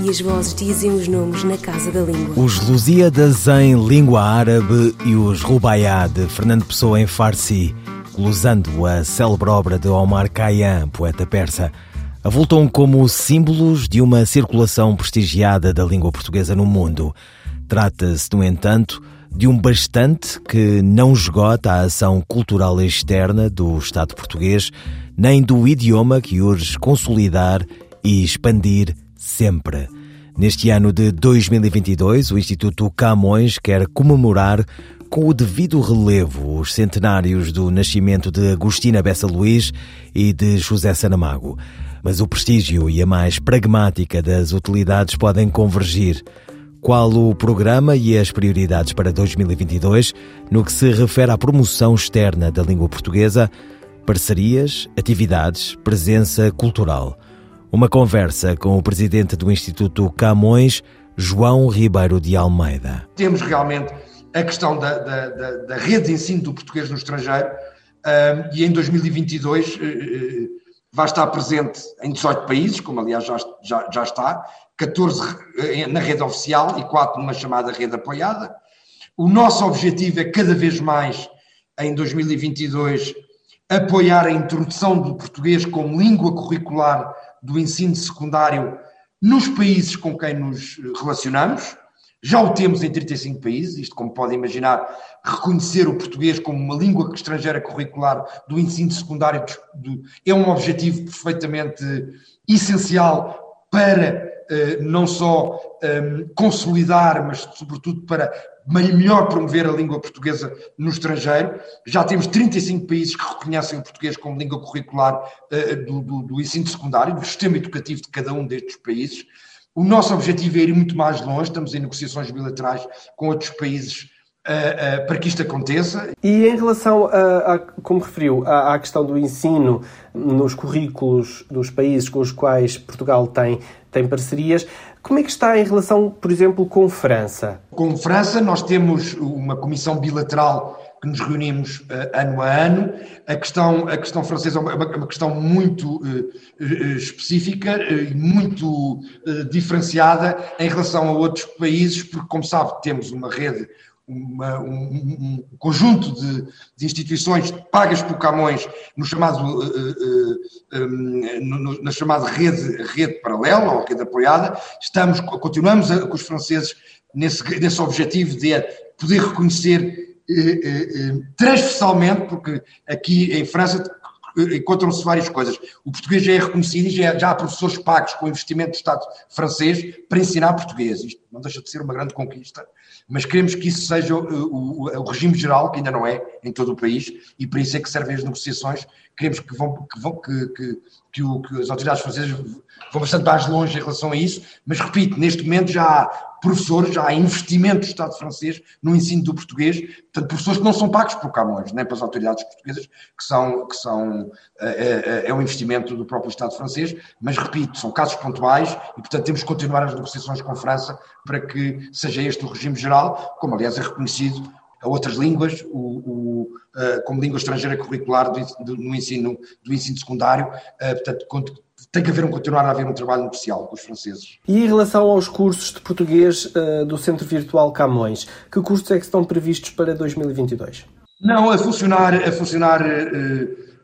e as vozes dizem os nomes na Casa da Língua. Os Lusíadas em língua árabe e os Rubaiá de Fernando Pessoa em Farsi, glosando a célebre obra de Omar Khayyam, poeta persa, avultam como símbolos de uma circulação prestigiada da língua portuguesa no mundo. Trata-se, no entanto, de um bastante que não esgota a ação cultural externa do Estado português, nem do idioma que urge consolidar e expandir sempre. Neste ano de 2022, o Instituto Camões quer comemorar com o devido relevo os centenários do nascimento de Agostina Bessa Luís e de José Sanamago. Mas o prestígio e a mais pragmática das utilidades podem convergir. Qual o programa e as prioridades para 2022 no que se refere à promoção externa da língua portuguesa, parcerias, atividades, presença cultural? Uma conversa com o presidente do Instituto Camões, João Ribeiro de Almeida. Temos realmente a questão da, da, da, da rede de ensino do português no estrangeiro um, e em 2022 uh, uh, vai estar presente em 18 países, como aliás já, já, já está, 14 na rede oficial e 4 numa chamada rede apoiada. O nosso objetivo é cada vez mais, em 2022, apoiar a introdução do português como língua curricular do ensino secundário nos países com quem nos relacionamos. Já o temos em 35 países, isto, como podem imaginar, reconhecer o português como uma língua estrangeira curricular do ensino secundário é um objetivo perfeitamente essencial para eh, não só ehm, consolidar, mas sobretudo para melhor promover a língua portuguesa no estrangeiro. Já temos 35 países que reconhecem o português como língua curricular eh, do, do, do ensino secundário, do sistema educativo de cada um destes países. O nosso objetivo é ir muito mais longe, estamos em negociações bilaterais com outros países Uh, uh, para que isto aconteça. E em relação, a, a como referiu, à, à, questão do ensino nos currículos dos países com os quais Portugal tem, tem parcerias, como é que está em relação, por exemplo, com França? Com França, nós temos uma comissão bilateral que nos reunimos uh, ano a ano. A questão, a questão francesa é uma, uma questão muito específica e muito diferenciada em relação a outros países, porque, como sabe, temos uma rede uma, um, um, conjunto de, de, instituições pagas por Camões no chamado, uh, uh, um, no, na chamada rede, rede paralela ou rede apoiada, estamos, continuamos a, com os franceses nesse, nesse objetivo de poder reconhecer transversalmente, porque aqui em França encontram-se várias coisas. O português já é reconhecido e já, já há professores pagos com investimento do Estado francês para ensinar português. Isto não deixa de ser uma grande conquista mas queremos que isso seja o, o, o, regime geral, que ainda não é em todo o país, e para isso é que servem as negociações. Queremos que, vão, que, vão, que, que, que, o, que as autoridades francesas vão bastante mais longe em relação a isso, mas repito, neste momento já há professores, há investimento do Estado francês no ensino do português, portanto, professores que não são pagos por Camões, nem pelas autoridades portuguesas, que são, que são é, é, um investimento do próprio Estado francês, mas repito, são casos pontuais e, portanto, temos que continuar as negociações com a França para que seja este o regime geral, como aliás é reconhecido a outras línguas, o, o, como língua estrangeira curricular do, do, no ensino, do ensino secundário, portanto, tem que haver um, continuar a haver um trabalho negocial com os franceses. E em relação aos cursos de português uh, do Centro Virtual Camões, que cursos é que estão previstos para 2022? Não, a funcionar, a funcionar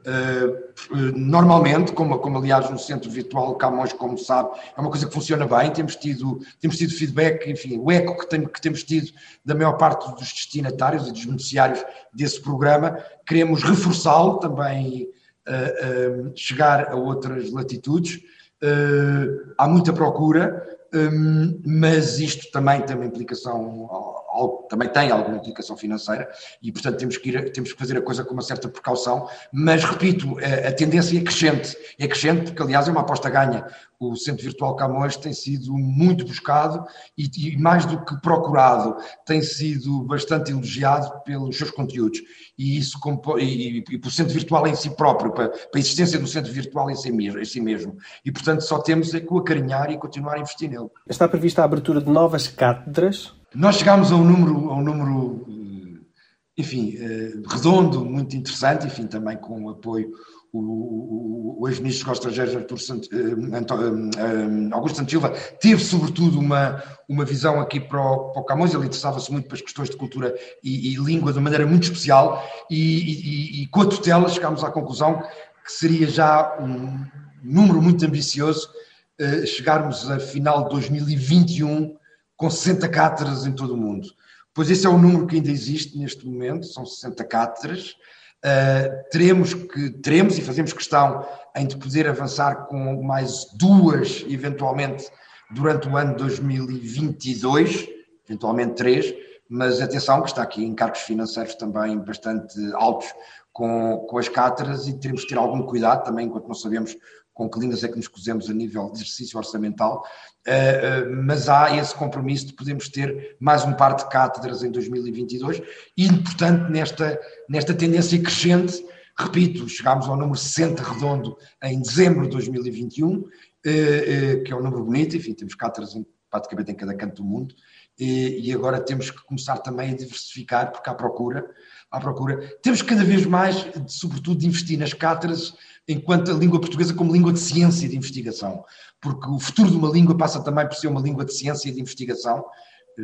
Uh, normalmente, como, como aliás no Centro Virtual Camões, como sabe, é uma coisa que funciona bem, temos tido, temos tido feedback, enfim, o eco que, tem, que temos tido da maior parte dos destinatários e dos beneficiários desse programa, queremos reforçá-lo também, uh, chegar a outras latitudes, há muita procura, um, mas isto também tem uma implicação também tem alguma implicação financeira e, portanto, temos que, ir, temos que fazer a coisa com uma certa precaução, mas, repito, a, tendência é crescente, é crescente porque, aliás, é uma aposta ganha. O Centro Virtual Camões tem sido muito buscado e, e, mais do que procurado, tem sido bastante elogiado pelos seus conteúdos e isso e, e, pelo Centro Virtual em si próprio, para, para, a existência do Centro Virtual em si, mesmo, em si mesmo. E, portanto, só temos é que o acarinhar e continuar a investir nele. Está prevista a abertura de novas cátedras nós chegámos a um número, a um número eh, enfim, eh, redondo, muito interessante, enfim, também com o apoio o, o, ex-ministro dos Estrangeiros uh, Augusto Santos Silva teve sobretudo uma, uma visão aqui para o, para o Camões, ele interessava-se muito para as questões de cultura e, e língua de uma maneira muito especial e, e, e, com a tutela chegámos à conclusão que seria já um número muito ambicioso chegarmos a final de 2021 com 60 cátedras em todo o mundo. Pois esse é o número que ainda existe neste momento, são 60 cátedras. Uh, teremos que teremos e fazemos questão em de poder avançar com mais duas, eventualmente, durante o ano 2022, eventualmente três, mas atenção que está aqui encargos financeiros também bastante altos com, com as cátedras e teremos que ter algum cuidado também, enquanto não sabemos com que linhas é que nos cozemos a nível de exercício orçamental, eh, eh, mas há esse compromisso de podermos ter mais um par de cátedras em 2022 e, portanto, nesta, nesta tendência crescente, repito, chegámos ao número 60 redondo em dezembro de 2021, eh, que é um número bonito, enfim, temos cátedras em, praticamente em cada canto do mundo, e agora temos que começar também a diversificar, porque há procura, há procura. Temos cada vez mais, sobretudo, de investir nas cátedras enquanto a língua portuguesa como língua de ciência e de investigação, porque o futuro de uma língua passa também por ser uma língua de ciência e de investigação,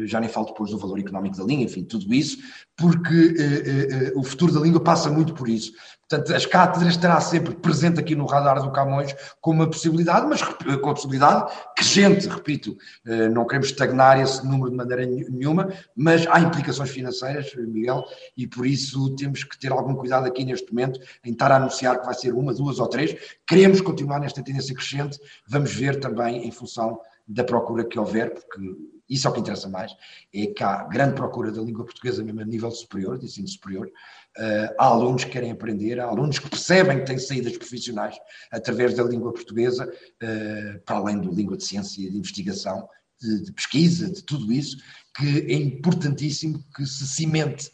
já nem falo depois do valor económico da língua, enfim, tudo isso, porque eh, eh, o futuro da língua passa muito por isso. Portanto, as cátedras estará sempre presente aqui no radar do Camões como uma possibilidade, mas com a possibilidade crescente, repito, eh, não queremos estagnar esse número de maneira nenhuma, mas há implicações financeiras, Miguel, e por isso temos que ter algum cuidado aqui neste momento em estar a anunciar que vai ser uma, duas ou três. Queremos continuar nesta tendência crescente, vamos ver também em função da procura que houver, porque isso é o que interessa mais, é que há grande procura da língua portuguesa mesmo a nível superior, de ensino superior, Uh, há alunos que querem aprender, há alunos que percebem que têm saídas profissionais através da língua portuguesa, uh, para além da língua de ciência, de investigação, de, de, pesquisa, de tudo isso, que é importantíssimo que se cimente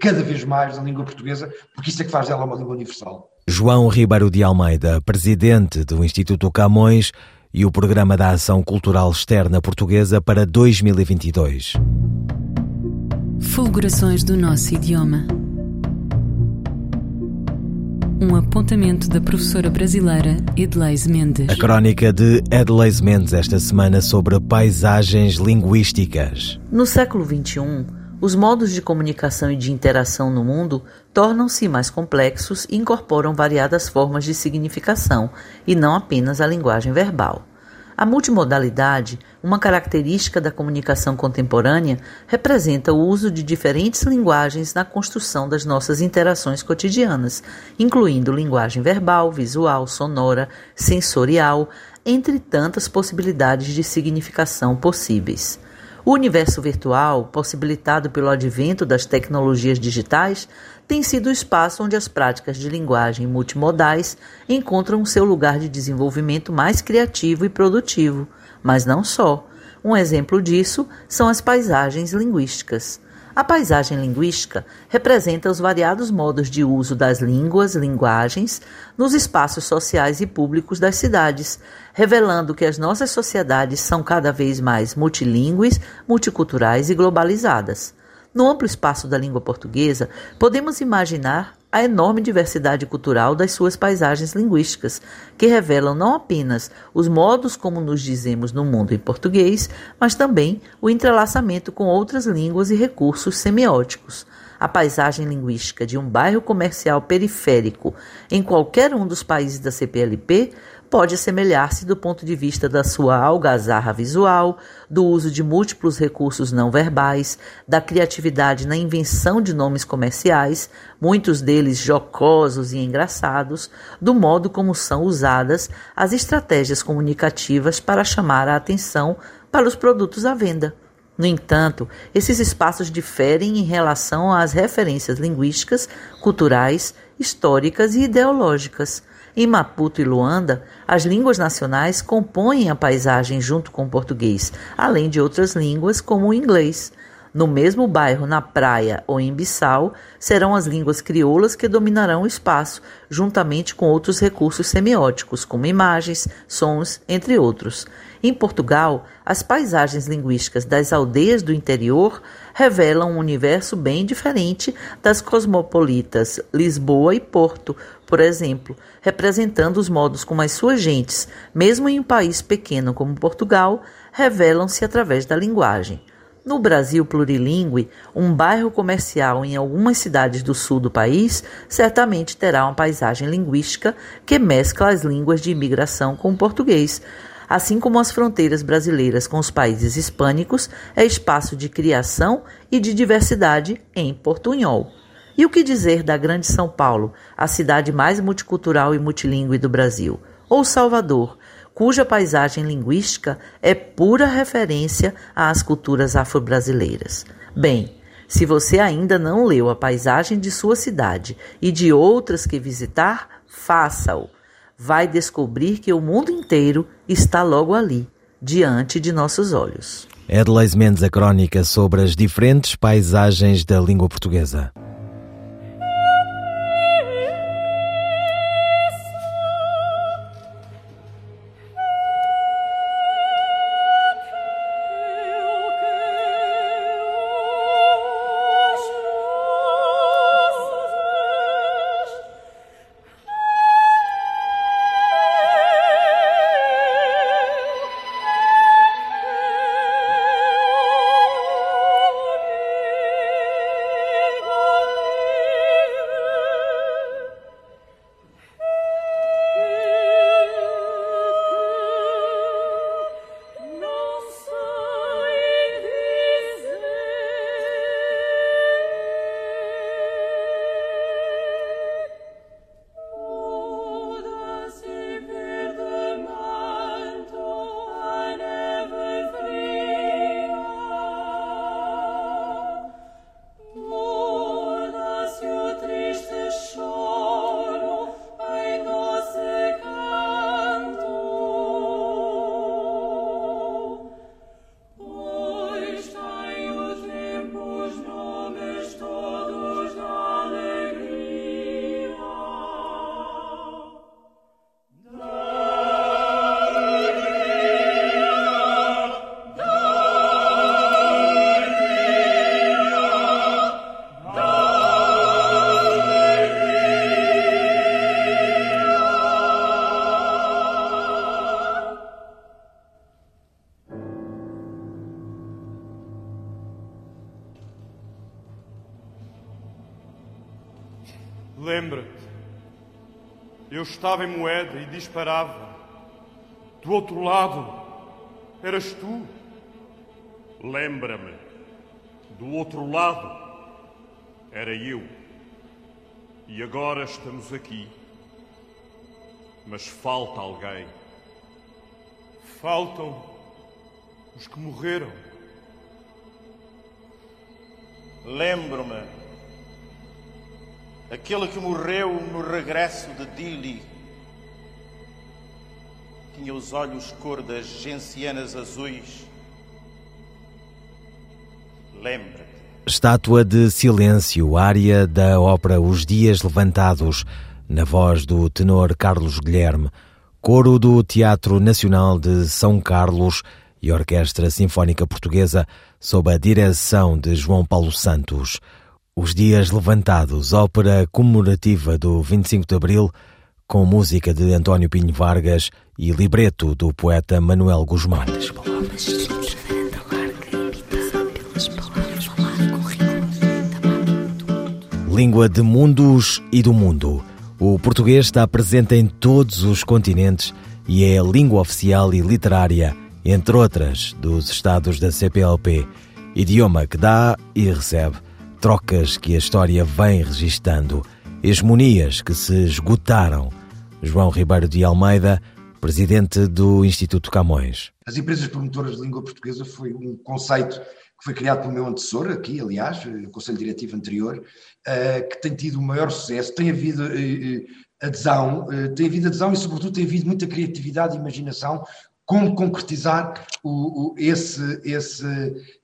cada vez mais a língua portuguesa, porque isso é que faz dela uma língua universal. João Ribeiro de Almeida, presidente do Instituto Camões e o Programa da Ação Cultural Externa Portuguesa para 2022. Fulgurações do nosso idioma um apontamento da professora brasileira Edleise Mendes. A crónica de Edleise Mendes esta semana sobre paisagens linguísticas. No século XXI, os modos de comunicação e de interação no mundo tornam-se mais complexos e incorporam variadas formas de significação, e não apenas a linguagem verbal. A multimodalidade, uma característica da comunicação contemporânea, representa o uso de diferentes linguagens na construção das nossas interações cotidianas, incluindo linguagem verbal, visual, sonora, sensorial, entre tantas possibilidades de significação possíveis. O universo virtual, possibilitado pelo advento das tecnologias digitais, tem sido o espaço onde as práticas de linguagem multimodais encontram seu lugar de desenvolvimento mais criativo e produtivo, mas não só. Um exemplo disso são as paisagens linguísticas. A paisagem linguística representa os variados modos de uso das línguas, linguagens, nos espaços sociais e públicos das cidades, revelando que as nossas sociedades são cada vez mais multilingües, multiculturais e globalizadas. No amplo espaço da língua portuguesa, podemos imaginar a enorme diversidade cultural das suas paisagens linguísticas, que revelam não apenas os modos como nos dizemos no mundo em português, mas também o entrelaçamento com outras línguas e recursos semióticos. A paisagem linguística de um bairro comercial periférico em qualquer um dos países da CPLP pode assemelhar-se do ponto de vista da sua algazarra visual, do uso de múltiplos recursos não verbais, da criatividade na invenção de nomes comerciais, muitos deles jocosos e engraçados, do modo como são usadas as estratégias comunicativas para chamar a atenção para os produtos à venda. No entanto, esses espaços diferem em relação às referências linguísticas, culturais, históricas e ideológicas. Em Maputo e Luanda, as línguas nacionais compõem a paisagem junto com o português, além de outras línguas como o inglês. No mesmo bairro, na praia ou em Bissau, serão as línguas crioulas que dominarão o espaço, juntamente com outros recursos semióticos, como imagens, sons, entre outros. Em Portugal, as paisagens linguísticas das aldeias do interior revelam um universo bem diferente das cosmopolitas Lisboa e Porto, por exemplo, representando os modos como as suas gentes, mesmo em um país pequeno como Portugal, revelam-se através da linguagem. No Brasil plurilingüe, um bairro comercial em algumas cidades do sul do país certamente terá uma paisagem linguística que mescla as línguas de imigração com o português, assim como as fronteiras brasileiras com os países hispânicos é espaço de criação e de diversidade em portunhol. E o que dizer da Grande São Paulo, a cidade mais multicultural e multilingüe do Brasil? Ou Salvador, cuja paisagem linguística é pura referência às culturas afro-brasileiras. Bem, se você ainda não leu a paisagem de sua cidade e de outras que visitar, faça-o. Vai descobrir que o mundo inteiro está logo ali, diante de nossos olhos. Edleis Mendes, a crónica sobre as diferentes paisagens da língua portuguesa. Estava em moeda e disparava. Do outro lado, eras tu. Lembra-me, do outro lado, era eu. E agora estamos aqui. Mas falta alguém. Faltam os que morreram. Lembro-me aquele que morreu no regresso de Dili. Tinha os olhos cor das gencianas azuis. Lembra-te. Estátua de Silêncio, área da ópera Os Dias Levantados, na voz do tenor Carlos Guilherme, coro do Teatro Nacional de São Carlos e Orquestra Sinfónica Portuguesa, sob a direção de João Paulo Santos. Os Dias Levantados, ópera comemorativa do 25 de Abril, com música de António Pinho Vargas e libreto do poeta Manuel Guzmán. Língua de mundos e do mundo. O português está presente em todos os continentes e é a língua oficial e literária, entre outras, dos Estados da CPLP. Idioma que dá e recebe trocas que a história vem registando, hegemonias que se esgotaram. João Ribeiro de Almeida, presidente do Instituto Camões. As empresas promotoras de língua portuguesa foi um conceito que foi criado pelo meu antecessor, aqui, aliás, o Conselho Diretivo anterior, eh, que tem tido o maior sucesso, tem havido eh, eh, adesão, tem havido adesão e, sobretudo, tem havido muita criatividade e imaginação como concretizar o, o, esse, esse,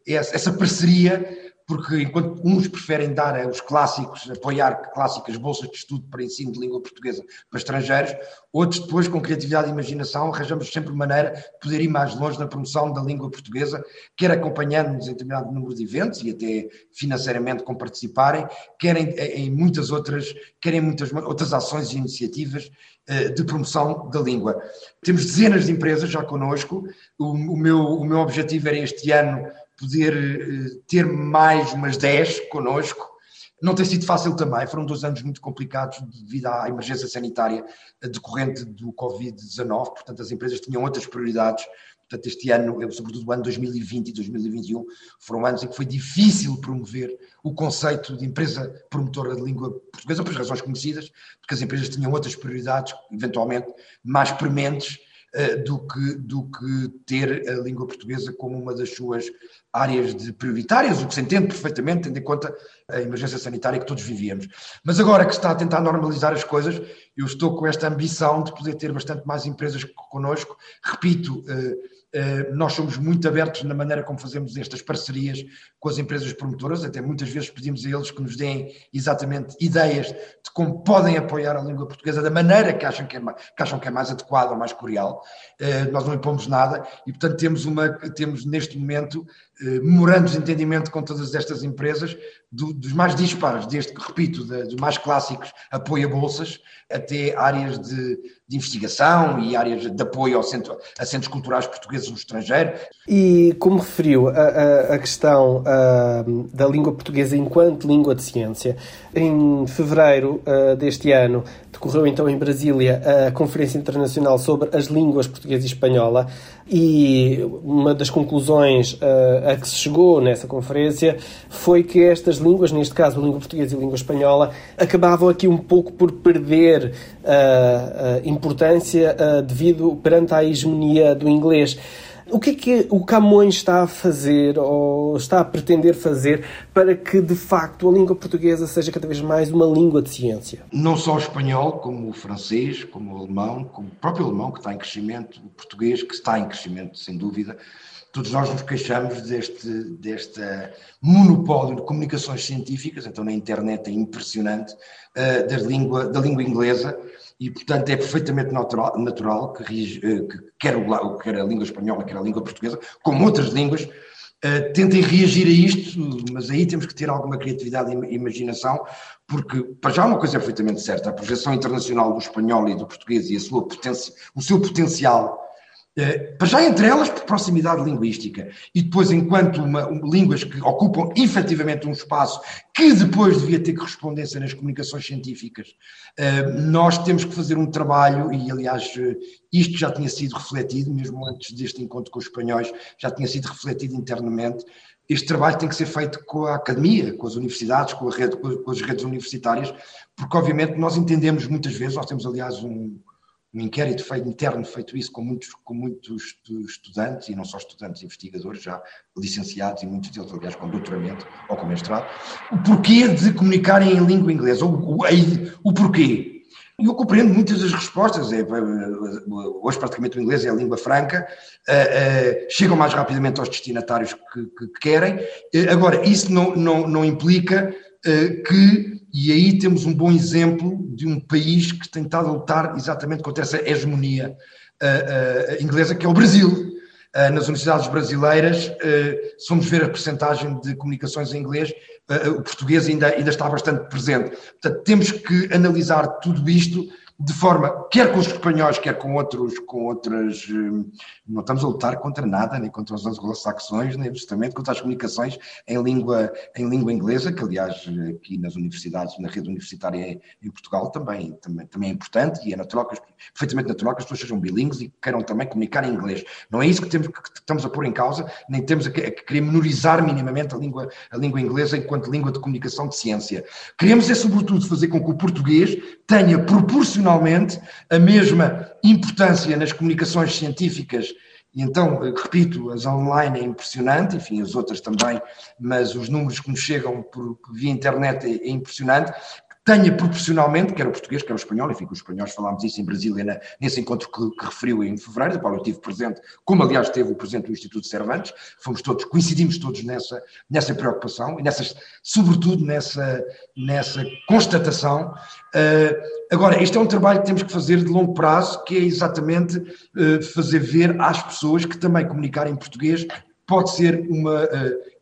essa parceria porque enquanto uns preferem dar os clássicos, apoiar clássicas bolsas de estudo para ensino de língua portuguesa para estrangeiros, outros depois, com criatividade e imaginação, arranjamos sempre maneira de poder ir mais longe na promoção da língua portuguesa, quer acompanhando-nos em determinado número de eventos e até financeiramente com participarem, quer em, muitas outras, quer em muitas outras ações e iniciativas eh, de promoção da língua. Temos dezenas de empresas já connosco, o, o, meu, o meu objetivo era este ano poder eh, ter mais umas 10 connosco. Não tem sido fácil também, foram dois anos muito complicados devido à emergência sanitária decorrente do Covid-19, portanto as empresas tinham outras prioridades. Portanto, este ano, sobretudo o ano 2020 e 2021, foram anos em que foi difícil promover o conceito de empresa promotora de língua portuguesa, por razões conhecidas, porque as empresas tinham outras prioridades, eventualmente mais prementes, do que, do que ter a língua portuguesa como uma das suas áreas de prioritárias, o que se entende perfeitamente, tendo em conta a emergência sanitária que todos vivíamos. Mas agora que se está a tentar normalizar as coisas, eu estou com esta ambição de poder ter bastante mais empresas connosco. Repito, eh, eh, nós somos muito abertos na maneira como fazemos estas parcerias com as empresas promotoras, até muitas vezes pedimos a eles que nos deem exatamente ideias de como podem apoiar a língua portuguesa da maneira que acham que é que acham que é mais adequada ou mais cordial. Eh, nós não impomos nada e, portanto, temos, uma, temos neste momento eh, memorandos de entendimento com todas estas empresas, do, dos mais dispares, desde que, repito, dos mais clássicos, apoio a bolsas, até áreas de, de investigação e áreas de apoio ao centro, a centros culturais portugueses no estrangeiro. E como referiu a, a, a questão a, da língua portuguesa enquanto língua de ciência, em fevereiro deste ano decorreu então em Brasília a Conferência Internacional sobre as Línguas Portuguesa e Espanhola e uma das conclusões a que se chegou nessa conferência foi que estas línguas, neste caso a língua portuguesa e a língua espanhola, acabavam aqui um pouco por perder a importância devido perante à hegemonia do inglês. O que é que o Camões está a fazer ou está a pretender fazer para que, de facto, a língua portuguesa seja cada vez mais uma língua de ciência? Não só o espanhol, como o francês, como o alemão, como o próprio alemão, que está em crescimento, o português, que está em crescimento, sem dúvida. Todos nós nos queixamos deste, deste monopólio de comunicações científicas, então na internet é impressionante, uh, da, língua, da língua inglesa, e, portanto, é perfeitamente natural, natural que, eh, que quer, o, quer a língua espanhola, quer a língua portuguesa, como outras línguas, uh, tentem reagir a isto, mas aí temos que ter alguma criatividade e imaginação, porque, para já, uma coisa é perfeitamente certa: a projeção internacional do espanhol e do português e sua o seu potencial para já entre elas por proximidade linguística. E depois enquanto uma, um, línguas que ocupam efetivamente um espaço que depois devia ter correspondência nas comunicações científicas, uh, nós temos que fazer um trabalho e aliás uh, isto já tinha sido refletido mesmo antes deste encontro com os espanhóis, já tinha sido refletido internamente, este trabalho tem que ser feito com a academia, com as universidades, com, rede, com as redes universitárias, porque obviamente nós entendemos muitas vezes, nós temos aliás um um inquérito feito, interno feito isso com muitos, com muitos estudantes, e não só estudantes, investigadores, já licenciados, e muitos deles, aliás, com doutoramento ou com mestrado, o porquê de comunicarem em língua inglesa, o, o, o porquê. Eu compreendo muitas das respostas, é, hoje praticamente o inglês é a língua franca, uh, uh, chegam mais rapidamente aos destinatários que, que, que querem, uh, agora, isso não, não, não implica que e aí temos um bom exemplo de um país que tem estado a lutar exatamente contra essa hegemonia uh, uh, inglesa, que é o Brasil. Uh, nas universidades brasileiras, se formos ver a percentagem de comunicações em inglês, o português ainda, ainda está bastante presente. Portanto, temos que analisar tudo isto de forma, quer com os espanhóis, quer com outros, com outras, hum, não estamos a lutar contra nada, nem contra os anglo-saxões, nem justamente contra as comunicações em língua, em língua inglesa, que aliás aqui nas universidades, na rede universitária em Portugal também, também, também é importante e é natural que, perfeitamente natural que as pessoas sejam bilíngues e queiram também comunicar em inglês. Não é isso que, temos, que estamos a pôr em causa, nem temos a, a querer menorizar minimamente a língua, a língua inglesa enquanto língua de comunicação de ciência. Queremos é sobretudo fazer com que o português tenha proporcionalmente proporcionalmente a mesma importância nas comunicações científicas. E então, repito, as online é impressionante, enfim, as outras também, mas os números que nos chegam por, via internet é, é impressionante tenha proporcionalmente, quer o português, quer o espanhol, enfim, com os espanhóis falámos isso em Brasília, nesse encontro que, que, referiu em fevereiro, do qual eu estive presente, como aliás teve o presidente do Instituto Cervantes, fomos todos, coincidimos todos nessa, nessa preocupação e nessas, sobretudo nessa, nessa constatação. Uh, agora, este é um trabalho que temos que fazer de longo prazo, que é exatamente uh, fazer ver às pessoas que também comunicar em português pode ser uma, uh,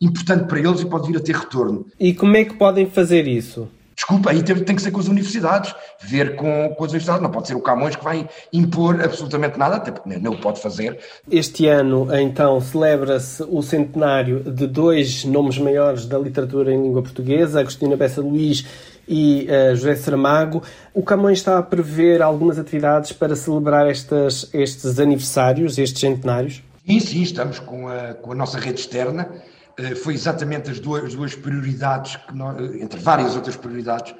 importante para eles e pode vir a ter retorno. E como é que podem fazer isso? Desculpa, aí tem, tem, que ser com as universidades, ver com, com as universidades, não pode ser o Camões que vai impor absolutamente nada, até porque nem o pode fazer. Este ano, então, celebra-se o centenário de dois nomes maiores da literatura em língua portuguesa, Agostina Bessa Luís e uh, José Saramago. O Camões está a prever algumas atividades para celebrar estas, estes aniversários, estes centenários? Sim, sim, estamos com a, com a nossa rede externa, foi exatamente as duas, as duas prioridades, que nós, eh, entre várias outras prioridades,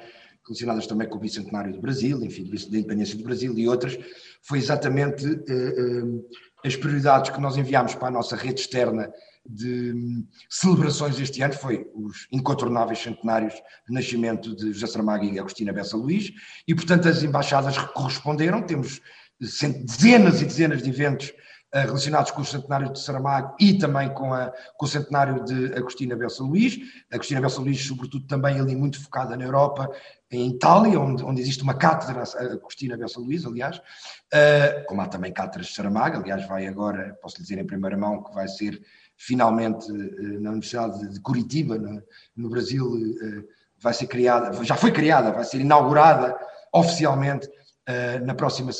relacionadas também com o bicentenário do Brasil, enfim, da independência do Brasil e outras, foi exatamente uh, as prioridades que nós enviámos para a nossa rede externa de um, celebrações este ano, foi os incontornáveis centenários de nascimento de José Saramago e Agostina Bessa Luís, e portanto as embaixadas corresponderam, temos dezenas e dezenas de eventos eh, relacionados com o centenário de Saramago e também com, a, com o centenário de Agostina Bessa Luís. Agostina Bessa Luís, sobretudo, também ali muito focada na Europa, em Itália, onde, onde existe uma cátedra, Agostina Bessa Luís, aliás, uh, como há também cátedras de Saramago, aliás, vai agora, posso lhe dizer em primeira mão, que vai ser finalmente uh, na Universidade de Curitiba, no, no Brasil, uh, vai ser criada, já foi criada, vai ser inaugurada oficialmente na próxima,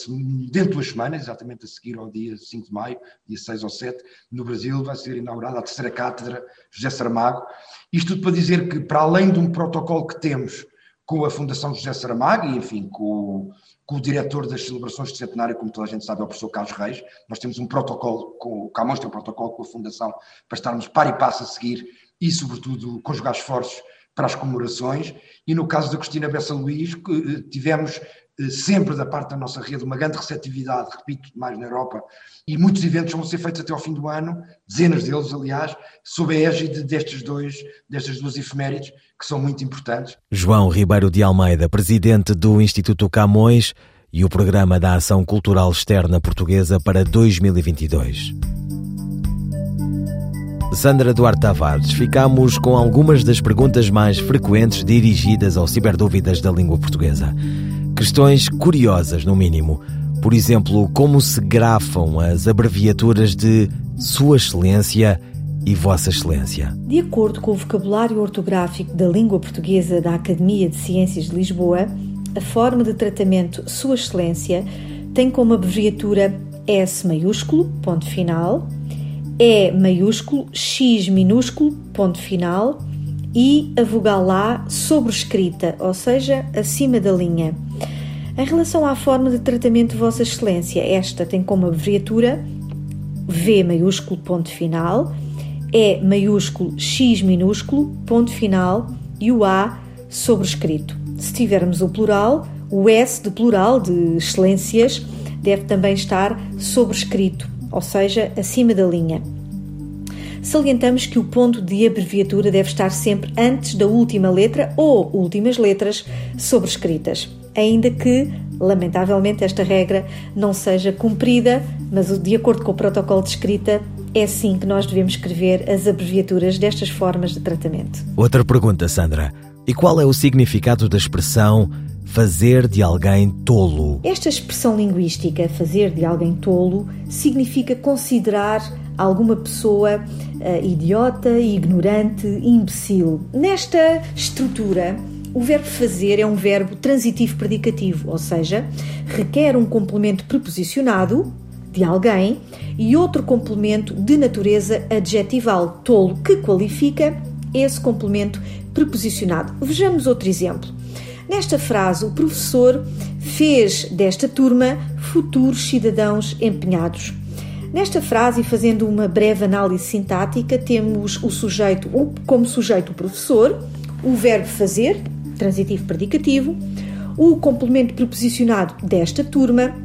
dentro de duas semanas, exatamente a seguir ao dia 5 de maio, dia 6 ou 7, no Brasil vai ser inaugurada a terceira cátedra José Saramago. Isto tudo para dizer que, para além de um protocolo que temos com a Fundação José Saramago e, enfim, com, com o diretor das celebrações de centenário, como toda a gente sabe, é o professor Carlos Reis, nós temos um protocolo, com, o Camões tem um protocolo com a Fundação para estarmos par e passo a seguir e, sobretudo, conjugar esforços para as comemorações. E no caso da Cristina Bessa Luís, eh, tivemos eh, sempre da parte da nossa rede uma grande receptividade, repito, mais na Europa, e muitos eventos vão ser feitos até ao fim do ano, dezenas deles, aliás, sob a égide destes dois, destas duas efemérides, que são muito importantes. João Ribeiro de Almeida, presidente do Instituto Camões e o Programa da Ação Cultural Externa Portuguesa para 2022. Sandra Duarte Tavares, ficamos com algumas das perguntas mais frequentes dirigidas ao Ciberdúvidas da Língua Portuguesa. Questões curiosas, no mínimo. Por exemplo, como se grafam as abreviaturas de Sua Excelência e Vossa Excelência. De acordo com o vocabulário ortográfico da língua portuguesa da Academia de Ciências de Lisboa, a forma de tratamento Sua Excelência tem como abreviatura S maiúsculo, ponto final, E maiúsculo, X minúsculo, ponto final, e a vogal A sobrescrita, ou seja, acima da linha. Em relação à forma de tratamento de Vossa Excelência, esta tem como abreviatura V maiúsculo, ponto final, E maiúsculo, X minúsculo, ponto final e o A sobrescrito. Se tivermos o plural, o S de plural de excelências deve também estar sobrescrito, ou seja, acima da linha salientamos que o ponto de abreviatura deve estar sempre antes da última letra ou últimas letras sobrescritas, ainda que, lamentavelmente, esta regra não seja cumprida, mas de acordo com o protocolo de escrita, é assim que nós devemos escrever as abreviaturas destas formas de tratamento. Outra pergunta, Sandra. E qual é o significado da expressão fazer de alguém tolo? Esta expressão linguística, fazer de alguém tolo, significa considerar alguma pessoa uh, idiota, ignorante, imbecil. Nesta estrutura, o verbo fazer é um verbo transitivo predicativo, ou seja, requer um complemento preposicionado de alguém e outro complemento de natureza adjetival, tolo, que qualifica esse complemento preposicionado. Vejamos outro exemplo. Nesta frase, o professor fez desta turma futuros cidadãos empenhados. Nesta frase, fazendo uma breve análise sintática, temos o sujeito como sujeito o professor, o verbo fazer, transitivo predicativo, o complemento preposicionado desta turma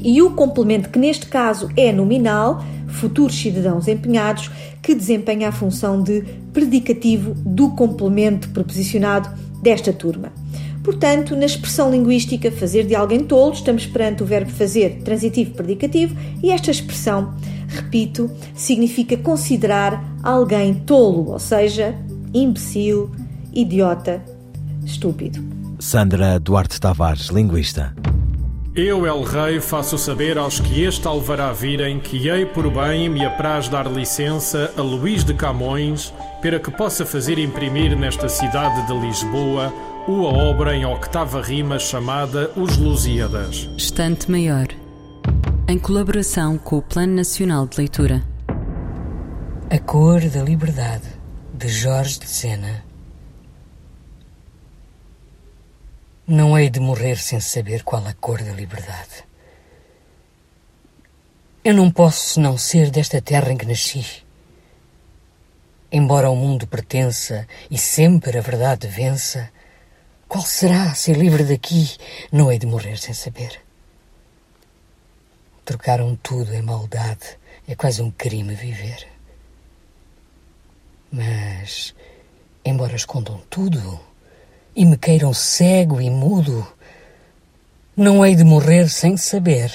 e o complemento que neste caso é nominal, futuros cidadãos empenhados, que desempenha a função de predicativo do complemento preposicionado desta turma. Portanto, na expressão linguística fazer de alguém tolo, estamos perante o verbo fazer transitivo predicativo e esta expressão, repito, significa considerar alguém tolo, ou seja, imbecil, idiota, estúpido. Sandra Duarte Tavares, linguista. Eu, El Rei, faço saber aos que este alvará virem que hei por bem me apraz dar licença a Luís de Camões para que possa fazer imprimir nesta cidade de Lisboa uma obra em octava rima chamada Os Lusíadas. Estante Maior, em colaboração com o Plano Nacional de Leitura. A Cor da Liberdade, de Jorge de Sena. Não hei de morrer sem saber qual a cor da liberdade. Eu não posso não ser desta terra em que nasci. Embora o mundo pertença e sempre a verdade vença, qual será ser livre daqui? Não hei de morrer sem saber. Trocaram tudo em maldade, é quase um crime viver. Mas, embora escondam tudo, e me queiram cego e mudo, não hei de morrer sem saber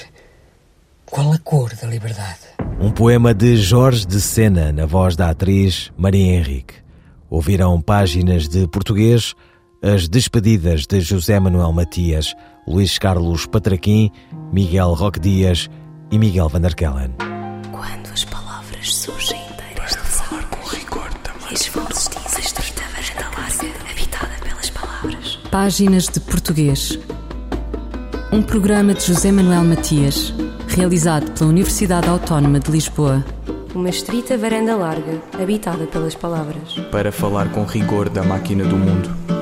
qual a cor da liberdade. Um poema de Jorge de Sena, na voz da atriz Maria Henrique. Ouvirão páginas de português, as despedidas de José Manuel Matias, Luís Carlos Patraquim, Miguel Roque Dias e Miguel Van der Kellen. Quando as palavras surgem inteiras de falar com rigor também. Esforços dizes da varanda larga, habitada pelas palavras. Páginas de Português. Um programa de José Manuel Matias, realizado pela Universidade Autónoma de Lisboa. Uma estrita varanda larga, habitada pelas palavras. Para falar com rigor da máquina do mundo.